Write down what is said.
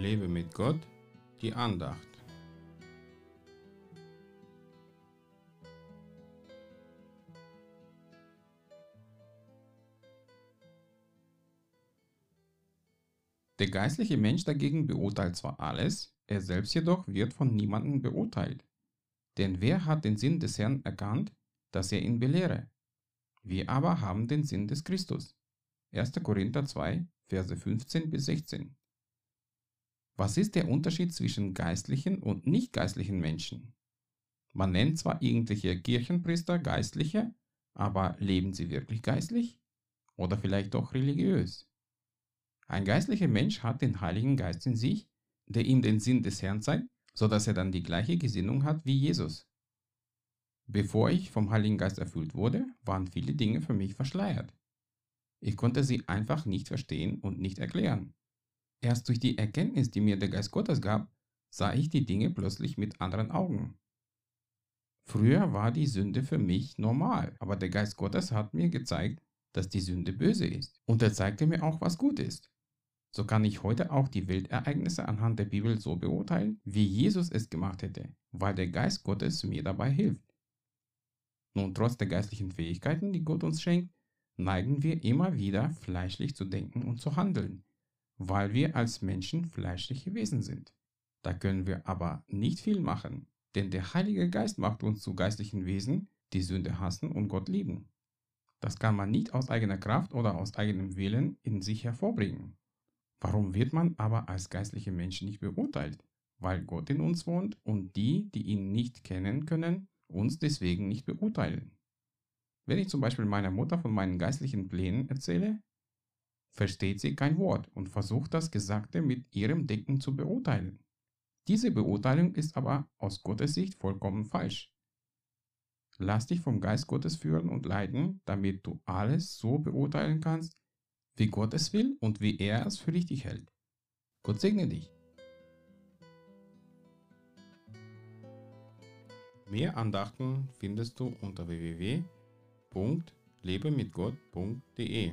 Lebe mit Gott, die Andacht. Der geistliche Mensch dagegen beurteilt zwar alles, er selbst jedoch wird von niemandem beurteilt. Denn wer hat den Sinn des Herrn erkannt, dass er ihn belehre? Wir aber haben den Sinn des Christus. 1. Korinther 2, Verse 15 bis 16. Was ist der Unterschied zwischen geistlichen und nicht geistlichen Menschen? Man nennt zwar irgendwelche Kirchenpriester Geistliche, aber leben sie wirklich geistlich? Oder vielleicht doch religiös? Ein geistlicher Mensch hat den Heiligen Geist in sich, der ihm den Sinn des Herrn zeigt, so dass er dann die gleiche Gesinnung hat wie Jesus. Bevor ich vom Heiligen Geist erfüllt wurde, waren viele Dinge für mich verschleiert. Ich konnte sie einfach nicht verstehen und nicht erklären. Erst durch die Erkenntnis, die mir der Geist Gottes gab, sah ich die Dinge plötzlich mit anderen Augen. Früher war die Sünde für mich normal, aber der Geist Gottes hat mir gezeigt, dass die Sünde böse ist. Und er zeigte mir auch, was gut ist. So kann ich heute auch die Weltereignisse anhand der Bibel so beurteilen, wie Jesus es gemacht hätte, weil der Geist Gottes mir dabei hilft. Nun, trotz der geistlichen Fähigkeiten, die Gott uns schenkt, neigen wir immer wieder fleischlich zu denken und zu handeln, weil wir als Menschen fleischliche Wesen sind. Da können wir aber nicht viel machen, denn der Heilige Geist macht uns zu geistlichen Wesen, die Sünde hassen und Gott lieben. Das kann man nicht aus eigener Kraft oder aus eigenem Willen in sich hervorbringen. Warum wird man aber als geistliche Menschen nicht beurteilt? Weil Gott in uns wohnt und die, die ihn nicht kennen können, uns deswegen nicht beurteilen. Wenn ich zum Beispiel meiner Mutter von meinen geistlichen Plänen erzähle, versteht sie kein Wort und versucht das Gesagte mit ihrem Denken zu beurteilen. Diese Beurteilung ist aber aus Gottes Sicht vollkommen falsch. Lass dich vom Geist Gottes führen und leiten, damit du alles so beurteilen kannst, wie Gott es will und wie er es für richtig hält. Gott segne dich. Mehr Andachten findest du unter www.lebemitgott.de.